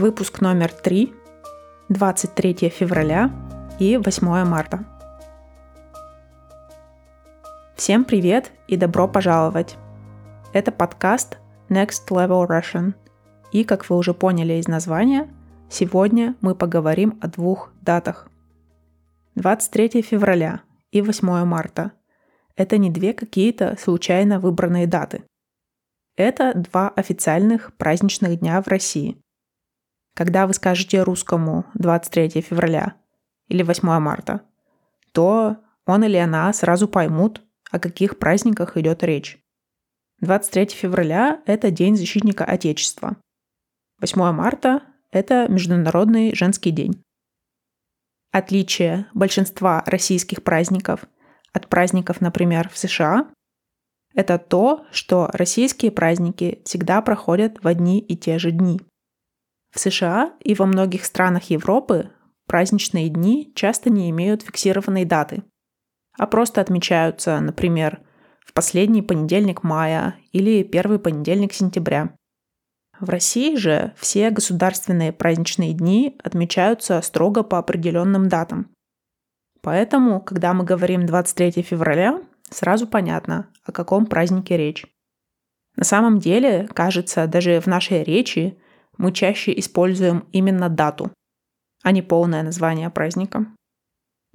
выпуск номер 3, 23 февраля и 8 марта. Всем привет и добро пожаловать! Это подкаст Next Level Russian. И, как вы уже поняли из названия, сегодня мы поговорим о двух датах. 23 февраля и 8 марта – это не две какие-то случайно выбранные даты. Это два официальных праздничных дня в России. Когда вы скажете русскому 23 февраля или 8 марта, то он или она сразу поймут, о каких праздниках идет речь. 23 февраля – это День защитника Отечества. 8 марта – это Международный женский день. Отличие большинства российских праздников от праздников, например, в США это то, что российские праздники всегда проходят в одни и те же дни. В США и во многих странах Европы праздничные дни часто не имеют фиксированной даты, а просто отмечаются, например, в последний понедельник мая или первый понедельник сентября. В России же все государственные праздничные дни отмечаются строго по определенным датам. Поэтому, когда мы говорим 23 февраля, сразу понятно, о каком празднике речь. На самом деле, кажется, даже в нашей речи мы чаще используем именно дату, а не полное название праздника.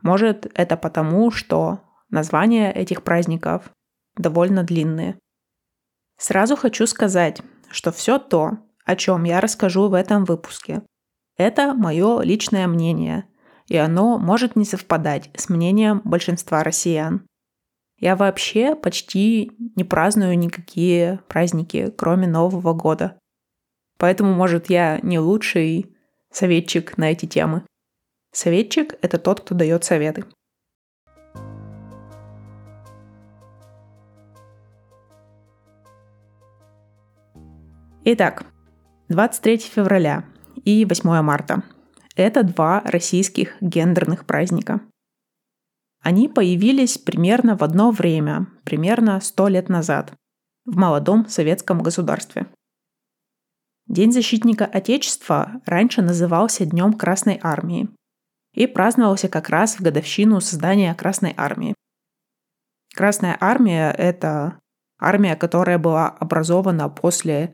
Может, это потому, что названия этих праздников довольно длинные. Сразу хочу сказать, что все то, о чем я расскажу в этом выпуске, это мое личное мнение, и оно может не совпадать с мнением большинства россиян. Я вообще почти не праздную никакие праздники, кроме Нового года. Поэтому, может, я не лучший советчик на эти темы. Советчик — это тот, кто дает советы. Итак, 23 февраля и 8 марта – это два российских гендерных праздника – они появились примерно в одно время, примерно сто лет назад, в молодом советском государстве. День защитника Отечества раньше назывался Днем Красной Армии и праздновался как раз в годовщину создания Красной Армии. Красная Армия – это армия, которая была образована после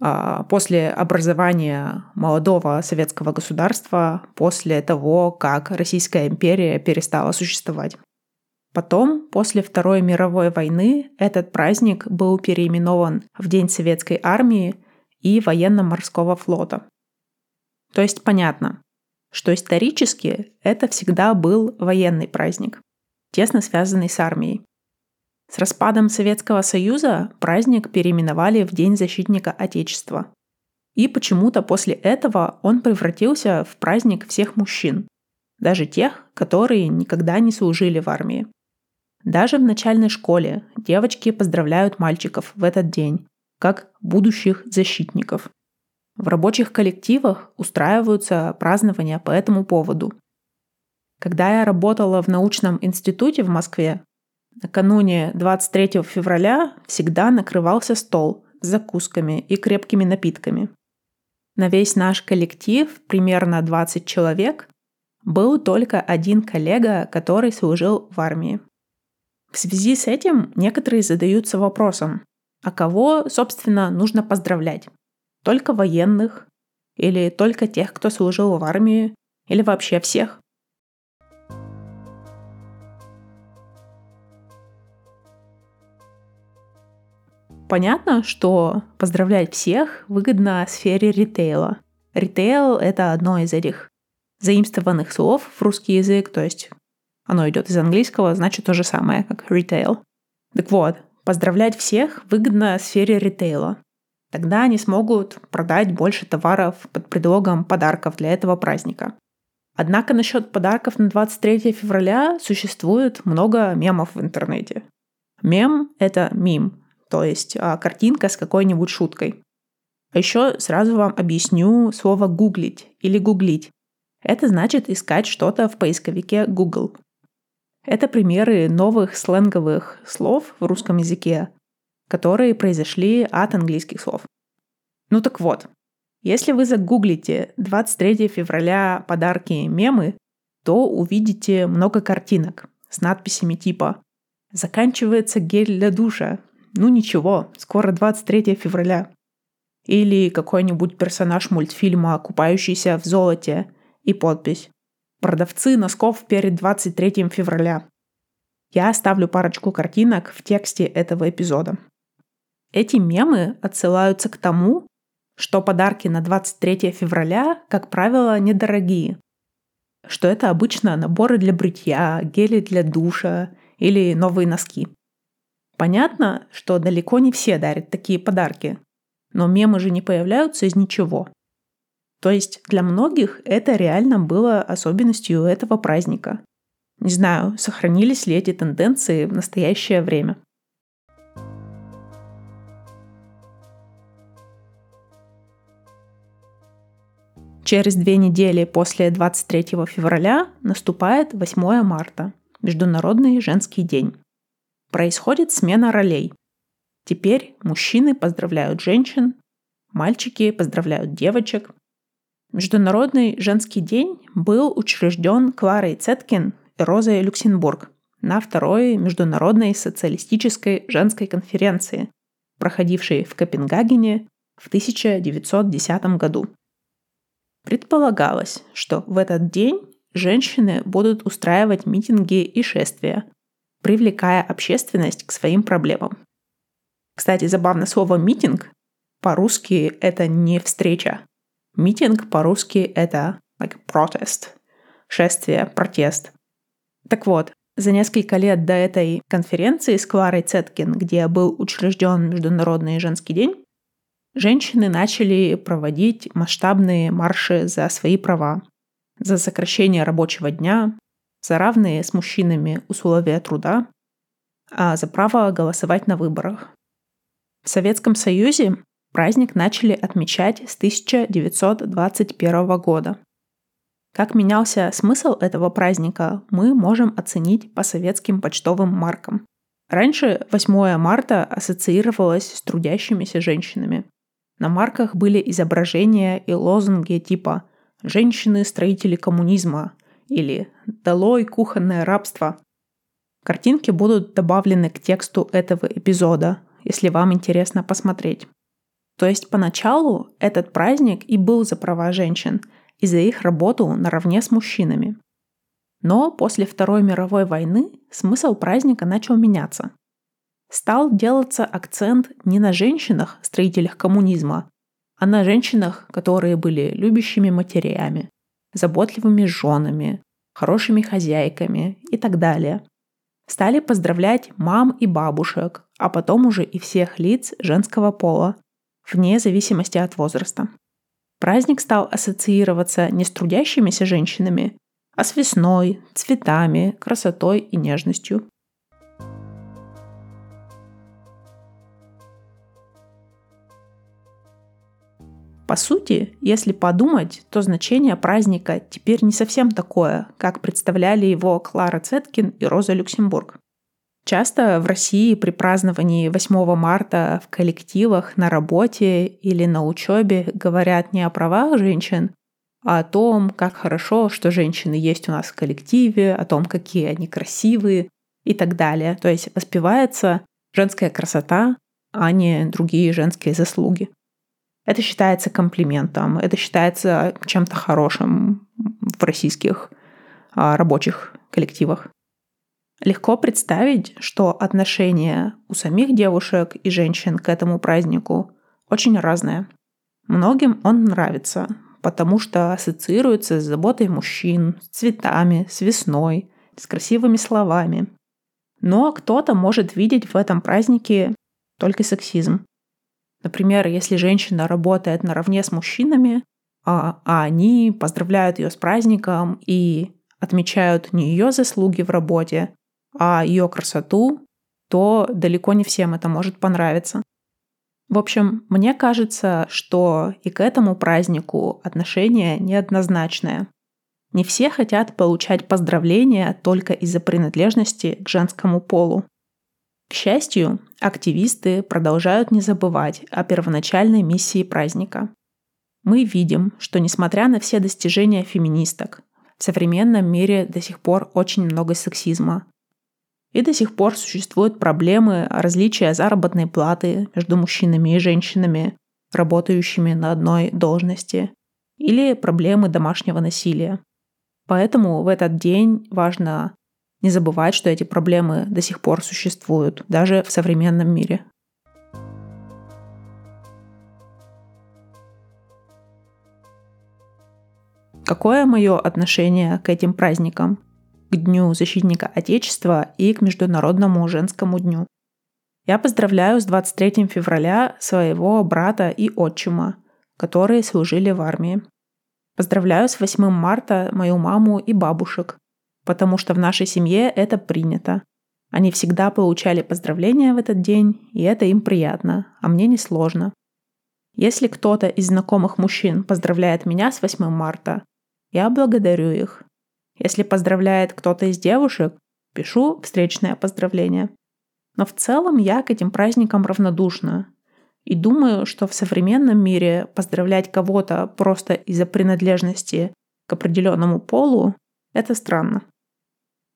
а, после образования молодого советского государства, после того, как Российская империя перестала существовать. Потом, после Второй мировой войны, этот праздник был переименован в День Советской армии и Военно-морского флота. То есть понятно, что исторически это всегда был военный праздник, тесно связанный с армией. С распадом Советского Союза праздник переименовали в День защитника Отечества. И почему-то после этого он превратился в праздник всех мужчин, даже тех, которые никогда не служили в армии. Даже в начальной школе девочки поздравляют мальчиков в этот день, как будущих защитников. В рабочих коллективах устраиваются празднования по этому поводу. Когда я работала в научном институте в Москве, Накануне 23 февраля всегда накрывался стол с закусками и крепкими напитками. На весь наш коллектив, примерно 20 человек, был только один коллега, который служил в армии. В связи с этим некоторые задаются вопросом, а кого, собственно, нужно поздравлять? Только военных? Или только тех, кто служил в армии? Или вообще всех? Понятно, что поздравлять всех выгодно в сфере ритейла. Ритейл — это одно из этих заимствованных слов в русский язык, то есть оно идет из английского, значит то же самое, как retail. Так вот, поздравлять всех выгодно в сфере ритейла. Тогда они смогут продать больше товаров под предлогом подарков для этого праздника. Однако насчет подарков на 23 февраля существует много мемов в интернете. Мем — это мим, то есть а, картинка с какой-нибудь шуткой. А еще сразу вам объясню слово «гуглить» или «гуглить». Это значит искать что-то в поисковике Google. Это примеры новых сленговых слов в русском языке, которые произошли от английских слов. Ну так вот, Если вы загуглите 23 февраля подарки мемы, то увидите много картинок с надписями типа «Заканчивается гель для душа», «Ну ничего, скоро 23 февраля», или какой-нибудь персонаж мультфильма, купающийся в золоте, и подпись «Продавцы носков перед 23 февраля». Я оставлю парочку картинок в тексте этого эпизода. Эти мемы отсылаются к тому, что подарки на 23 февраля, как правило, недорогие. Что это обычно наборы для бритья, гели для душа или новые носки. Понятно, что далеко не все дарят такие подарки, но мемы же не появляются из ничего. То есть для многих это реально было особенностью этого праздника. Не знаю, сохранились ли эти тенденции в настоящее время. Через две недели после 23 февраля наступает 8 марта, Международный женский день. Происходит смена ролей. Теперь мужчины поздравляют женщин, мальчики поздравляют девочек. Международный женский день был учрежден Кларой Цеткин и Розой Люксембург на второй Международной социалистической женской конференции, проходившей в Копенгагене в 1910 году. Предполагалось, что в этот день женщины будут устраивать митинги и шествия, привлекая общественность к своим проблемам. Кстати, забавно слово «митинг» по-русски это не встреча. Митинг по-русски это like protest, шествие, протест. Так вот, за несколько лет до этой конференции с Кларой Цеткин, где был учрежден Международный женский день, женщины начали проводить масштабные марши за свои права, за сокращение рабочего дня, за равные с мужчинами условия труда, а за право голосовать на выборах. В Советском Союзе праздник начали отмечать с 1921 года. Как менялся смысл этого праздника, мы можем оценить по советским почтовым маркам. Раньше 8 марта ассоциировалось с трудящимися женщинами, на марках были изображения и лозунги типа «Женщины-строители коммунизма» или «Долой кухонное рабство». Картинки будут добавлены к тексту этого эпизода, если вам интересно посмотреть. То есть поначалу этот праздник и был за права женщин и за их работу наравне с мужчинами. Но после Второй мировой войны смысл праздника начал меняться стал делаться акцент не на женщинах, строителях коммунизма, а на женщинах, которые были любящими матерями, заботливыми женами, хорошими хозяйками и так далее. Стали поздравлять мам и бабушек, а потом уже и всех лиц женского пола, вне зависимости от возраста. Праздник стал ассоциироваться не с трудящимися женщинами, а с весной, цветами, красотой и нежностью. По сути, если подумать, то значение праздника теперь не совсем такое, как представляли его Клара Цеткин и Роза Люксембург. Часто в России при праздновании 8 марта в коллективах, на работе или на учебе говорят не о правах женщин, а о том, как хорошо, что женщины есть у нас в коллективе, о том, какие они красивые и так далее. То есть воспевается женская красота, а не другие женские заслуги. Это считается комплиментом, это считается чем-то хорошим в российских а, рабочих коллективах. Легко представить, что отношение у самих девушек и женщин к этому празднику очень разное. Многим он нравится, потому что ассоциируется с заботой мужчин, с цветами, с весной, с красивыми словами. Но кто-то может видеть в этом празднике только сексизм. Например, если женщина работает наравне с мужчинами, а, а они поздравляют ее с праздником и отмечают не ее заслуги в работе, а ее красоту, то далеко не всем это может понравиться. В общем, мне кажется, что и к этому празднику отношение неоднозначное. Не все хотят получать поздравления только из-за принадлежности к женскому полу. К счастью, активисты продолжают не забывать о первоначальной миссии праздника. мы видим, что несмотря на все достижения феминисток, в современном мире до сих пор очень много сексизма. И до сих пор существуют проблемы различия заработной платы между мужчинами и женщинами, работающими на одной должности, или проблемы домашнего насилия. Поэтому в этот день важно не забывать, что эти проблемы до сих пор существуют, даже в современном мире. Какое мое отношение к этим праздникам? К Дню защитника Отечества и к Международному женскому дню. Я поздравляю с 23 февраля своего брата и отчима, которые служили в армии. Поздравляю с 8 марта мою маму и бабушек, потому что в нашей семье это принято. Они всегда получали поздравления в этот день, и это им приятно, а мне не сложно. Если кто-то из знакомых мужчин поздравляет меня с 8 марта, я благодарю их. Если поздравляет кто-то из девушек, пишу встречное поздравление. Но в целом я к этим праздникам равнодушна. И думаю, что в современном мире поздравлять кого-то просто из-за принадлежности к определенному полу – это странно.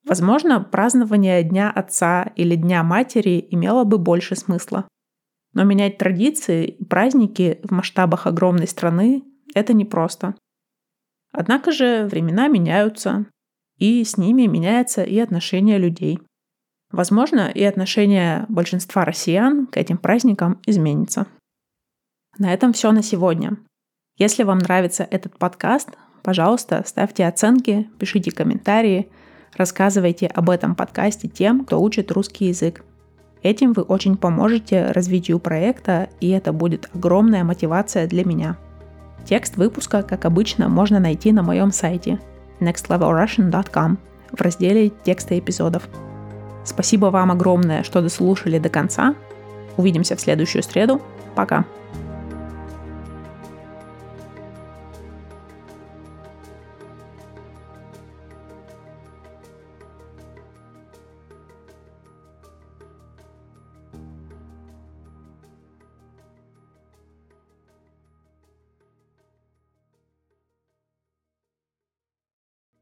Возможно, празднование Дня Отца или Дня Матери имело бы больше смысла. Но менять традиции и праздники в масштабах огромной страны – это непросто. Однако же времена меняются, и с ними меняется и отношение людей. Возможно, и отношение большинства россиян к этим праздникам изменится. На этом все на сегодня. Если вам нравится этот подкаст, пожалуйста, ставьте оценки, пишите комментарии – Рассказывайте об этом подкасте тем, кто учит русский язык. Этим вы очень поможете развитию проекта, и это будет огромная мотивация для меня. Текст выпуска, как обычно, можно найти на моем сайте nextlevelrussian.com в разделе текста эпизодов. Спасибо вам огромное, что дослушали до конца. Увидимся в следующую среду. Пока!